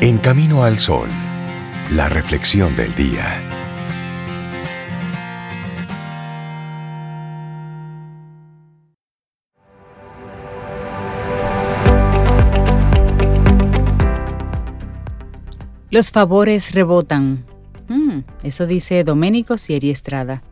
En Camino al Sol, la reflexión del día. Los favores rebotan. Mm, eso dice Doménico Sieri Estrada.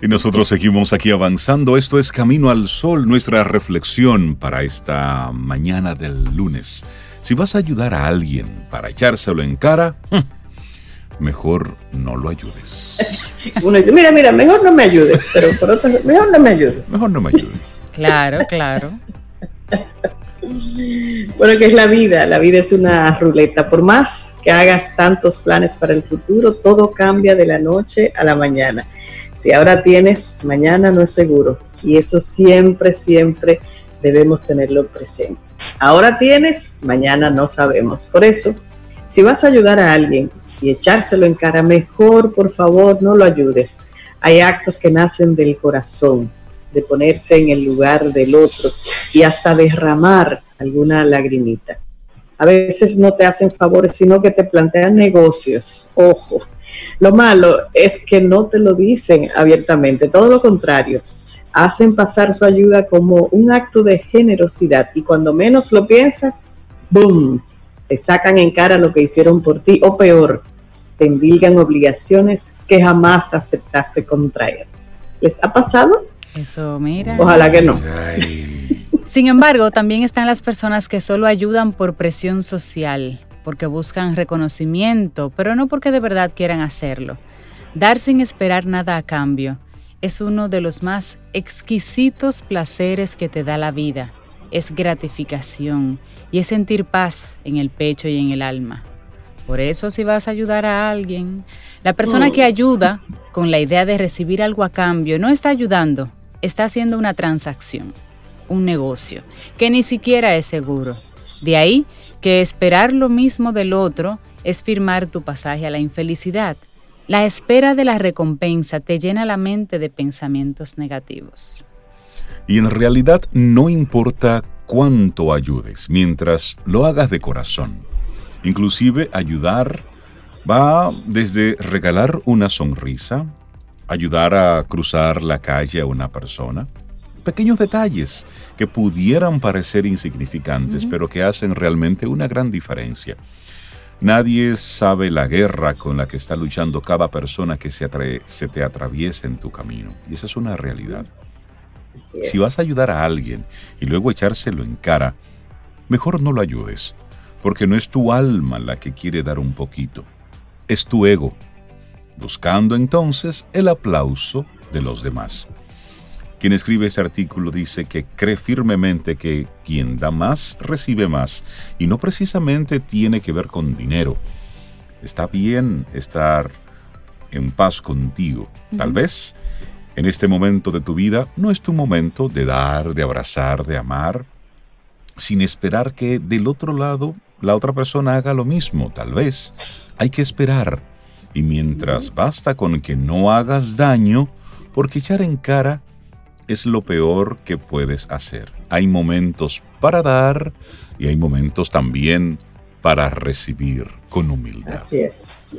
Y nosotros seguimos aquí avanzando. Esto es Camino al Sol, nuestra reflexión para esta mañana del lunes. Si vas a ayudar a alguien para echárselo en cara, hmm, mejor no lo ayudes. Uno dice, mira, mira, mejor no me ayudes, pero por otro mejor no me ayudes. Mejor no me ayudes. claro, claro. Bueno, que es la vida, la vida es una ruleta. Por más que hagas tantos planes para el futuro, todo cambia de la noche a la mañana. Si ahora tienes, mañana no es seguro. Y eso siempre, siempre debemos tenerlo presente. Ahora tienes, mañana no sabemos. Por eso, si vas a ayudar a alguien y echárselo en cara, mejor por favor no lo ayudes. Hay actos que nacen del corazón, de ponerse en el lugar del otro y hasta derramar alguna lagrimita. A veces no te hacen favores, sino que te plantean negocios. Ojo, lo malo es que no te lo dicen abiertamente, todo lo contrario hacen pasar su ayuda como un acto de generosidad y cuando menos lo piensas, ¡boom! Te sacan en cara lo que hicieron por ti o peor, te endilgan obligaciones que jamás aceptaste contraer. ¿Les ha pasado? Eso, mira. Ojalá que no. Sin embargo, también están las personas que solo ayudan por presión social, porque buscan reconocimiento, pero no porque de verdad quieran hacerlo. Dar sin esperar nada a cambio es uno de los más exquisitos placeres que te da la vida. Es gratificación y es sentir paz en el pecho y en el alma. Por eso si vas a ayudar a alguien, la persona que ayuda con la idea de recibir algo a cambio no está ayudando, está haciendo una transacción, un negocio, que ni siquiera es seguro. De ahí que esperar lo mismo del otro es firmar tu pasaje a la infelicidad la espera de la recompensa te llena la mente de pensamientos negativos. Y en realidad no importa cuánto ayudes, mientras lo hagas de corazón. Inclusive ayudar va desde regalar una sonrisa, ayudar a cruzar la calle a una persona, pequeños detalles que pudieran parecer insignificantes, pero que hacen realmente una gran diferencia. Nadie sabe la guerra con la que está luchando cada persona que se, se te atraviesa en tu camino. Y esa es una realidad. Si vas a ayudar a alguien y luego echárselo en cara, mejor no lo ayudes, porque no es tu alma la que quiere dar un poquito, es tu ego, buscando entonces el aplauso de los demás. Quien escribe ese artículo dice que cree firmemente que quien da más recibe más y no precisamente tiene que ver con dinero. Está bien estar en paz contigo. Tal vez en este momento de tu vida no es tu momento de dar, de abrazar, de amar, sin esperar que del otro lado la otra persona haga lo mismo. Tal vez hay que esperar. Y mientras basta con que no hagas daño, porque echar en cara es lo peor que puedes hacer. Hay momentos para dar y hay momentos también para recibir con humildad. Así es.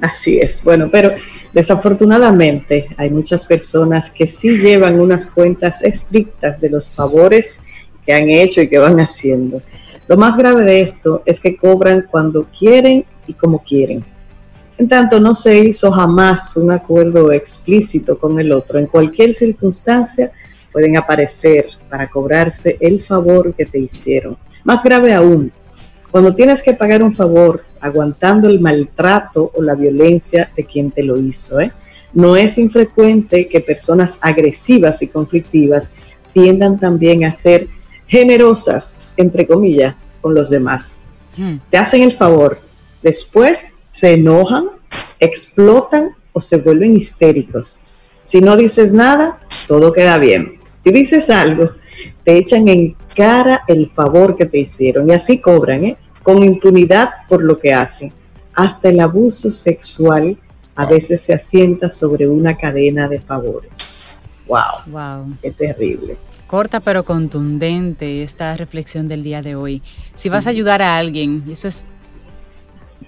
Así es. Bueno, pero desafortunadamente hay muchas personas que sí llevan unas cuentas estrictas de los favores que han hecho y que van haciendo. Lo más grave de esto es que cobran cuando quieren y como quieren en tanto, no se hizo jamás un acuerdo explícito con el otro. En cualquier circunstancia pueden aparecer para cobrarse el favor que te hicieron. Más grave aún, cuando tienes que pagar un favor aguantando el maltrato o la violencia de quien te lo hizo. ¿eh? No es infrecuente que personas agresivas y conflictivas tiendan también a ser generosas, entre comillas, con los demás. Hmm. Te hacen el favor, después se enojan, explotan o se vuelven histéricos. Si no dices nada, todo queda bien. Si dices algo, te echan en cara el favor que te hicieron y así cobran, ¿eh? con impunidad por lo que hacen. Hasta el abuso sexual a veces se asienta sobre una cadena de favores. Wow, wow. qué terrible. corta pero contundente esta reflexión del día de hoy. Si vas a ayudar a alguien, eso es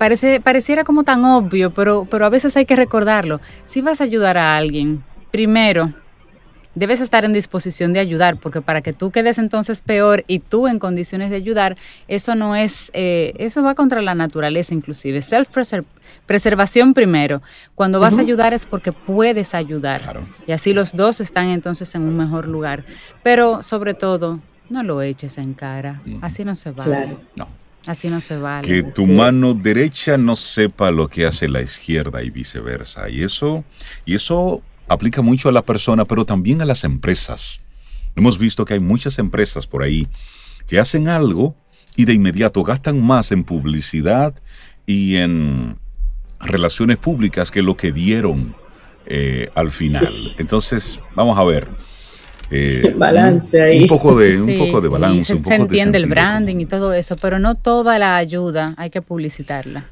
parece pareciera como tan obvio, pero pero a veces hay que recordarlo. Si vas a ayudar a alguien, primero debes estar en disposición de ayudar, porque para que tú quedes entonces peor y tú en condiciones de ayudar, eso no es, eh, eso va contra la naturaleza inclusive. Self-preservación primero. Cuando vas a ayudar es porque puedes ayudar. Y así los dos están entonces en un mejor lugar. Pero sobre todo, no lo eches en cara. Así no se va. No. Así no se vale. Que tu mano derecha no sepa lo que hace la izquierda y viceversa. Y eso, y eso aplica mucho a la persona, pero también a las empresas. Hemos visto que hay muchas empresas por ahí que hacen algo y de inmediato gastan más en publicidad y en relaciones públicas que lo que dieron eh, al final. Entonces, vamos a ver. Eh, balance ahí. Un poco de, un poco de balance. se, entiende el branding y todo eso, pero no toda la ayuda hay que publicitarla.